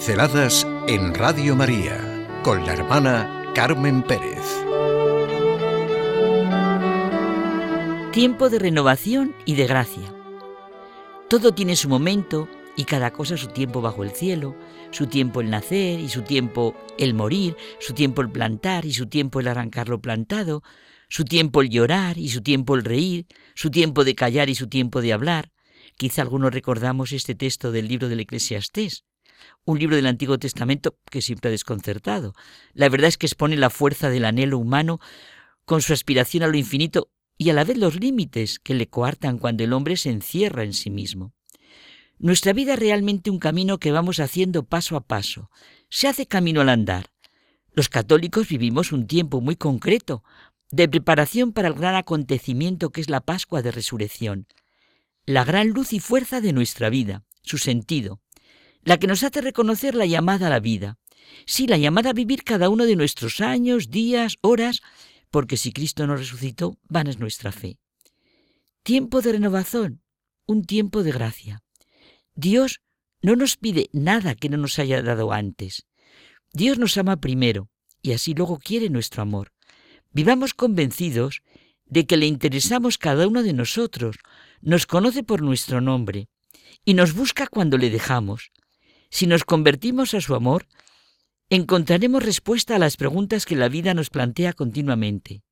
Pinceladas en Radio María con la hermana Carmen Pérez. Tiempo de renovación y de gracia. Todo tiene su momento y cada cosa su tiempo bajo el cielo, su tiempo el nacer y su tiempo el morir, su tiempo el plantar y su tiempo el arrancar lo plantado, su tiempo el llorar y su tiempo el reír, su tiempo de callar y su tiempo de hablar. Quizá algunos recordamos este texto del libro del Eclesiastés, un libro del Antiguo Testamento que siempre ha desconcertado. La verdad es que expone la fuerza del anhelo humano con su aspiración a lo infinito y a la vez los límites que le coartan cuando el hombre se encierra en sí mismo. Nuestra vida es realmente un camino que vamos haciendo paso a paso. Se hace camino al andar. Los católicos vivimos un tiempo muy concreto, de preparación para el gran acontecimiento que es la Pascua de Resurrección, la gran luz y fuerza de nuestra vida, su sentido, la que nos hace reconocer la llamada a la vida, sí, la llamada a vivir cada uno de nuestros años, días, horas, porque si Cristo nos resucitó, vana es nuestra fe. Tiempo de renovación, un tiempo de gracia. Dios no nos pide nada que no nos haya dado antes. Dios nos ama primero y así luego quiere nuestro amor. Vivamos convencidos de que le interesamos cada uno de nosotros, nos conoce por nuestro nombre y nos busca cuando le dejamos. Si nos convertimos a su amor, encontraremos respuesta a las preguntas que la vida nos plantea continuamente.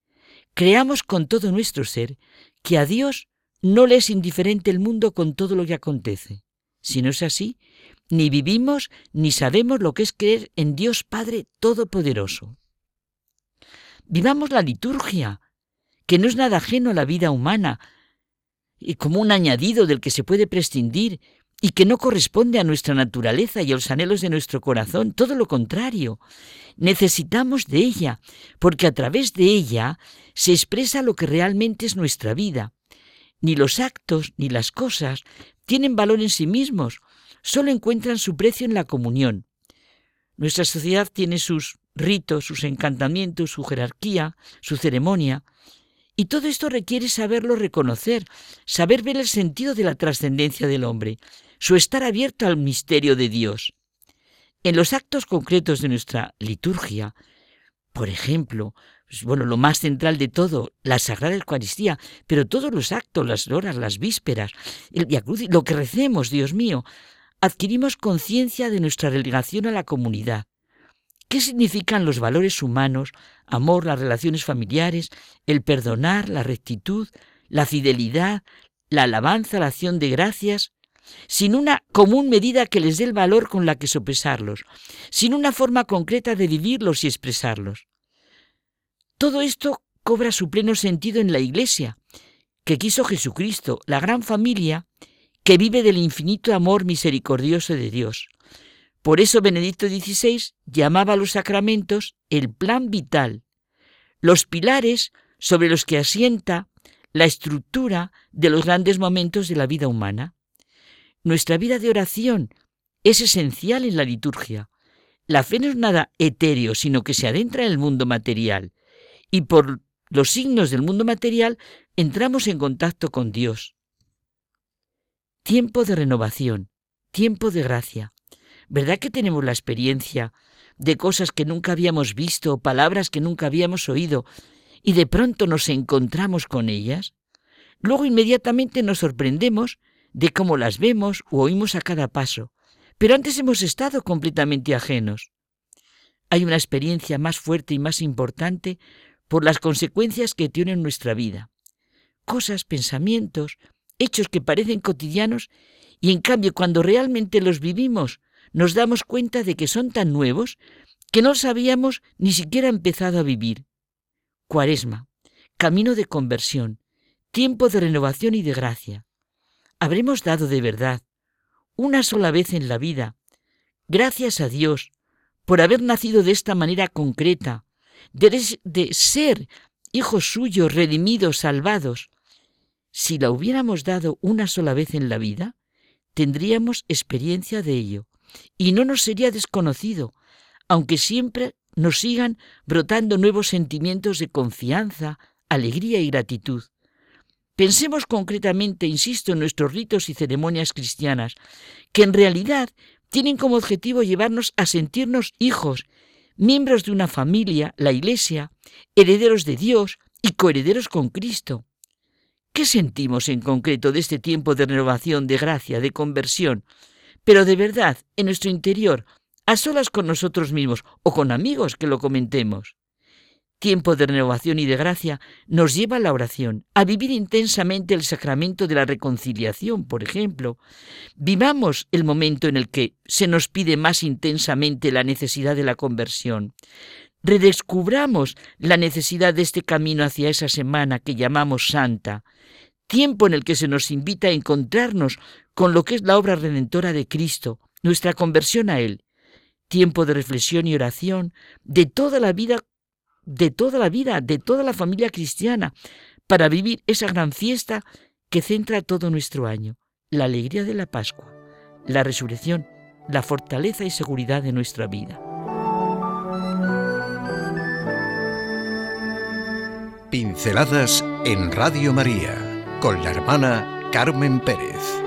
Creamos con todo nuestro ser que a Dios no le es indiferente el mundo con todo lo que acontece. Si no es así, ni vivimos ni sabemos lo que es creer en Dios Padre Todopoderoso. Vivamos la liturgia, que no es nada ajeno a la vida humana, y como un añadido del que se puede prescindir y que no corresponde a nuestra naturaleza y a los anhelos de nuestro corazón, todo lo contrario. Necesitamos de ella, porque a través de ella se expresa lo que realmente es nuestra vida. Ni los actos ni las cosas tienen valor en sí mismos, solo encuentran su precio en la comunión. Nuestra sociedad tiene sus ritos, sus encantamientos, su jerarquía, su ceremonia. Y todo esto requiere saberlo reconocer, saber ver el sentido de la trascendencia del hombre, su estar abierto al misterio de Dios. En los actos concretos de nuestra liturgia, por ejemplo, pues, bueno, lo más central de todo, la Sagrada Eucaristía, pero todos los actos, las horas, las vísperas, el lo que recemos, Dios mío, adquirimos conciencia de nuestra relegación a la comunidad, ¿Qué significan los valores humanos, amor, las relaciones familiares, el perdonar, la rectitud, la fidelidad, la alabanza, la acción de gracias? Sin una común medida que les dé el valor con la que sopesarlos, sin una forma concreta de vivirlos y expresarlos. Todo esto cobra su pleno sentido en la Iglesia, que quiso Jesucristo, la gran familia que vive del infinito amor misericordioso de Dios. Por eso Benedicto XVI llamaba a los sacramentos el plan vital, los pilares sobre los que asienta la estructura de los grandes momentos de la vida humana. Nuestra vida de oración es esencial en la liturgia. La fe no es nada etéreo, sino que se adentra en el mundo material y por los signos del mundo material entramos en contacto con Dios. Tiempo de renovación, tiempo de gracia. ¿Verdad que tenemos la experiencia de cosas que nunca habíamos visto, palabras que nunca habíamos oído, y de pronto nos encontramos con ellas? Luego inmediatamente nos sorprendemos de cómo las vemos o oímos a cada paso, pero antes hemos estado completamente ajenos. Hay una experiencia más fuerte y más importante por las consecuencias que tienen nuestra vida. Cosas, pensamientos, hechos que parecen cotidianos y en cambio cuando realmente los vivimos nos damos cuenta de que son tan nuevos que no sabíamos ni siquiera empezado a vivir. Cuaresma, camino de conversión, tiempo de renovación y de gracia. Habremos dado de verdad, una sola vez en la vida, gracias a Dios por haber nacido de esta manera concreta, de, ser hijos suyos, redimidos, salvados. Si la hubiéramos dado una sola vez en la vida, tendríamos experiencia de ello y no nos sería desconocido, aunque siempre nos sigan brotando nuevos sentimientos de confianza, alegría y gratitud. Pensemos concretamente, insisto, en nuestros ritos y ceremonias cristianas, que en realidad tienen como objetivo llevarnos a sentirnos hijos, miembros de una familia, la Iglesia, herederos de Dios y coherederos con Cristo. ¿Qué sentimos en concreto de este tiempo de renovación, de gracia, de conversión? Pero de verdad, en nuestro interior, a solas con nosotros mismos o con amigos que lo comentemos. Tiempo de renovación y de gracia nos lleva a la oración, a vivir intensamente el sacramento de la reconciliación, por ejemplo. Vivamos el momento en el que se nos pide más intensamente la necesidad de la conversión. Redescubramos la necesidad de este camino hacia esa semana que llamamos santa, tiempo en el que se nos invita a encontrarnos con lo que es la obra redentora de Cristo, nuestra conversión a Él, tiempo de reflexión y oración de toda la vida de toda la vida, de toda la familia cristiana, para vivir esa gran fiesta que centra todo nuestro año, la alegría de la Pascua, la resurrección, la fortaleza y seguridad de nuestra vida. Pinceladas en Radio María con la hermana Carmen Pérez.